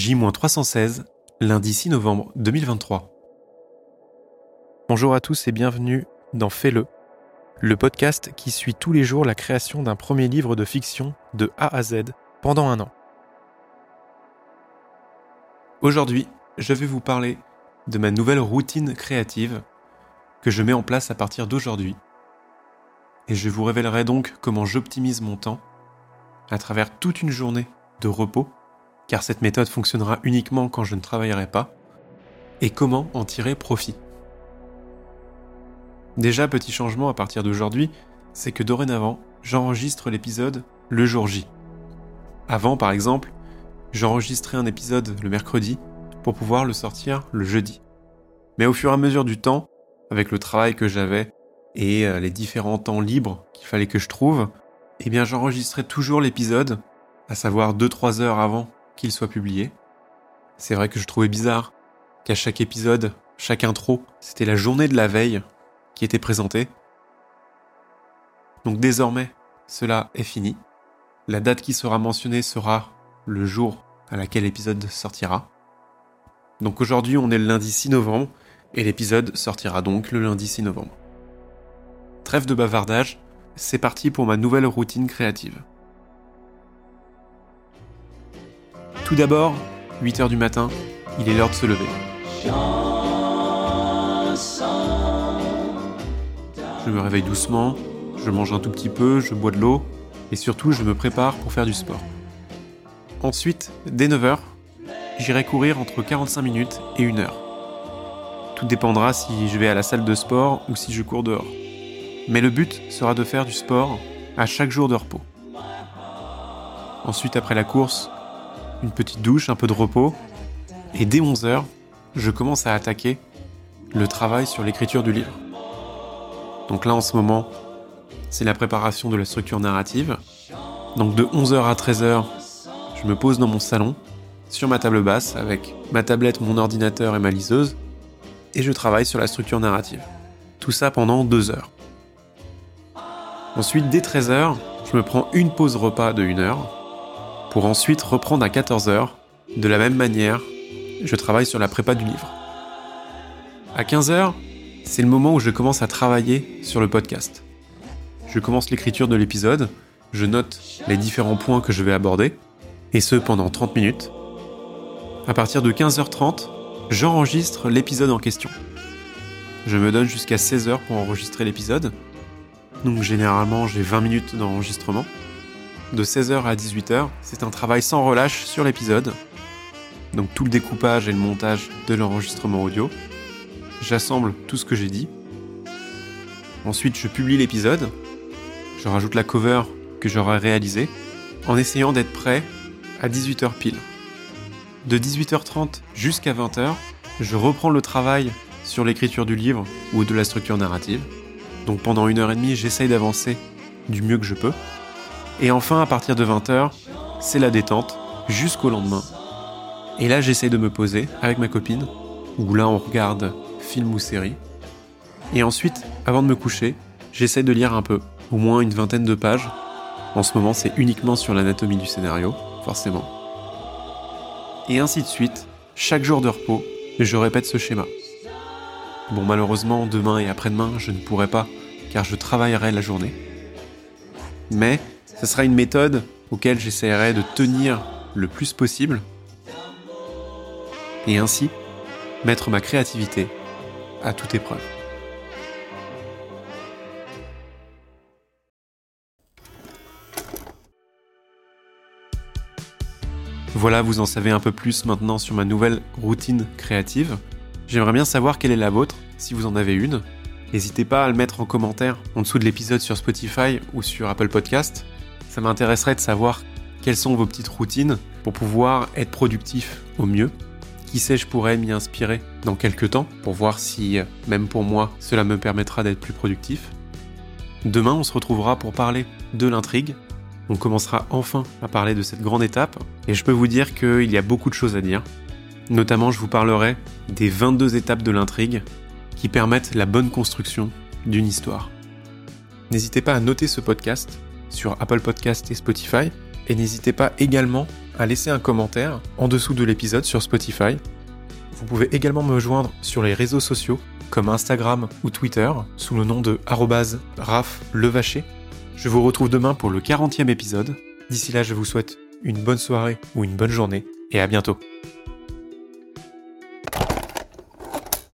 J-316, lundi 6 novembre 2023. Bonjour à tous et bienvenue dans Fais-le, le podcast qui suit tous les jours la création d'un premier livre de fiction de A à Z pendant un an. Aujourd'hui, je vais vous parler de ma nouvelle routine créative que je mets en place à partir d'aujourd'hui. Et je vous révélerai donc comment j'optimise mon temps à travers toute une journée de repos, car cette méthode fonctionnera uniquement quand je ne travaillerai pas, et comment en tirer profit? Déjà, petit changement à partir d'aujourd'hui, c'est que dorénavant, j'enregistre l'épisode le jour J. Avant, par exemple, j'enregistrais un épisode le mercredi pour pouvoir le sortir le jeudi. Mais au fur et à mesure du temps, avec le travail que j'avais et euh, les différents temps libres qu'il fallait que je trouve, eh bien j'enregistrais toujours l'épisode, à savoir 2-3 heures avant soit publié. C'est vrai que je trouvais bizarre qu'à chaque épisode, chaque intro, c'était la journée de la veille qui était présentée. Donc désormais, cela est fini. La date qui sera mentionnée sera le jour à laquelle l'épisode sortira. Donc aujourd'hui, on est le lundi 6 novembre et l'épisode sortira donc le lundi 6 novembre. Trêve de bavardage, c'est parti pour ma nouvelle routine créative. Tout d'abord, 8h du matin, il est l'heure de se lever. Je me réveille doucement, je mange un tout petit peu, je bois de l'eau et surtout je me prépare pour faire du sport. Ensuite, dès 9h, j'irai courir entre 45 minutes et 1 heure. Tout dépendra si je vais à la salle de sport ou si je cours dehors. Mais le but sera de faire du sport à chaque jour de repos. Ensuite, après la course, une petite douche, un peu de repos. Et dès 11h, je commence à attaquer le travail sur l'écriture du livre. Donc là, en ce moment, c'est la préparation de la structure narrative. Donc de 11h à 13h, je me pose dans mon salon, sur ma table basse, avec ma tablette, mon ordinateur et ma liseuse, et je travaille sur la structure narrative. Tout ça pendant deux heures. Ensuite, dès 13h, je me prends une pause repas de 1 heure, pour ensuite reprendre à 14h. De la même manière, je travaille sur la prépa du livre. À 15h, c'est le moment où je commence à travailler sur le podcast. Je commence l'écriture de l'épisode, je note les différents points que je vais aborder, et ce pendant 30 minutes. À partir de 15h30, j'enregistre l'épisode en question. Je me donne jusqu'à 16h pour enregistrer l'épisode. Donc généralement j'ai 20 minutes d'enregistrement. De 16h à 18h, c'est un travail sans relâche sur l'épisode. Donc tout le découpage et le montage de l'enregistrement audio. J'assemble tout ce que j'ai dit. Ensuite je publie l'épisode. Je rajoute la cover que j'aurai réalisée en essayant d'être prêt à 18h pile. De 18h30 jusqu'à 20h, je reprends le travail sur l'écriture du livre ou de la structure narrative. Donc pendant une heure et demie, j'essaye d'avancer du mieux que je peux. Et enfin, à partir de 20h, c'est la détente jusqu'au lendemain. Et là, j'essaye de me poser avec ma copine, où là, on regarde film ou série. Et ensuite, avant de me coucher, j'essaye de lire un peu, au moins une vingtaine de pages. En ce moment, c'est uniquement sur l'anatomie du scénario, forcément et ainsi de suite, chaque jour de repos, je répète ce schéma. Bon, malheureusement, demain et après-demain, je ne pourrai pas, car je travaillerai la journée. Mais ce sera une méthode auquel j'essaierai de tenir le plus possible, et ainsi mettre ma créativité à toute épreuve. Voilà, vous en savez un peu plus maintenant sur ma nouvelle routine créative. J'aimerais bien savoir quelle est la vôtre, si vous en avez une. N'hésitez pas à le mettre en commentaire en dessous de l'épisode sur Spotify ou sur Apple Podcast. Ça m'intéresserait de savoir quelles sont vos petites routines pour pouvoir être productif au mieux. Qui sait, je pourrais m'y inspirer dans quelques temps pour voir si, même pour moi, cela me permettra d'être plus productif. Demain, on se retrouvera pour parler de l'intrigue, on commencera enfin à parler de cette grande étape, et je peux vous dire qu'il y a beaucoup de choses à dire. Notamment, je vous parlerai des 22 étapes de l'intrigue qui permettent la bonne construction d'une histoire. N'hésitez pas à noter ce podcast sur Apple Podcast et Spotify, et n'hésitez pas également à laisser un commentaire en dessous de l'épisode sur Spotify. Vous pouvez également me joindre sur les réseaux sociaux comme Instagram ou Twitter sous le nom de @raflevacher. Je vous retrouve demain pour le 40e épisode. D'ici là, je vous souhaite une bonne soirée ou une bonne journée et à bientôt.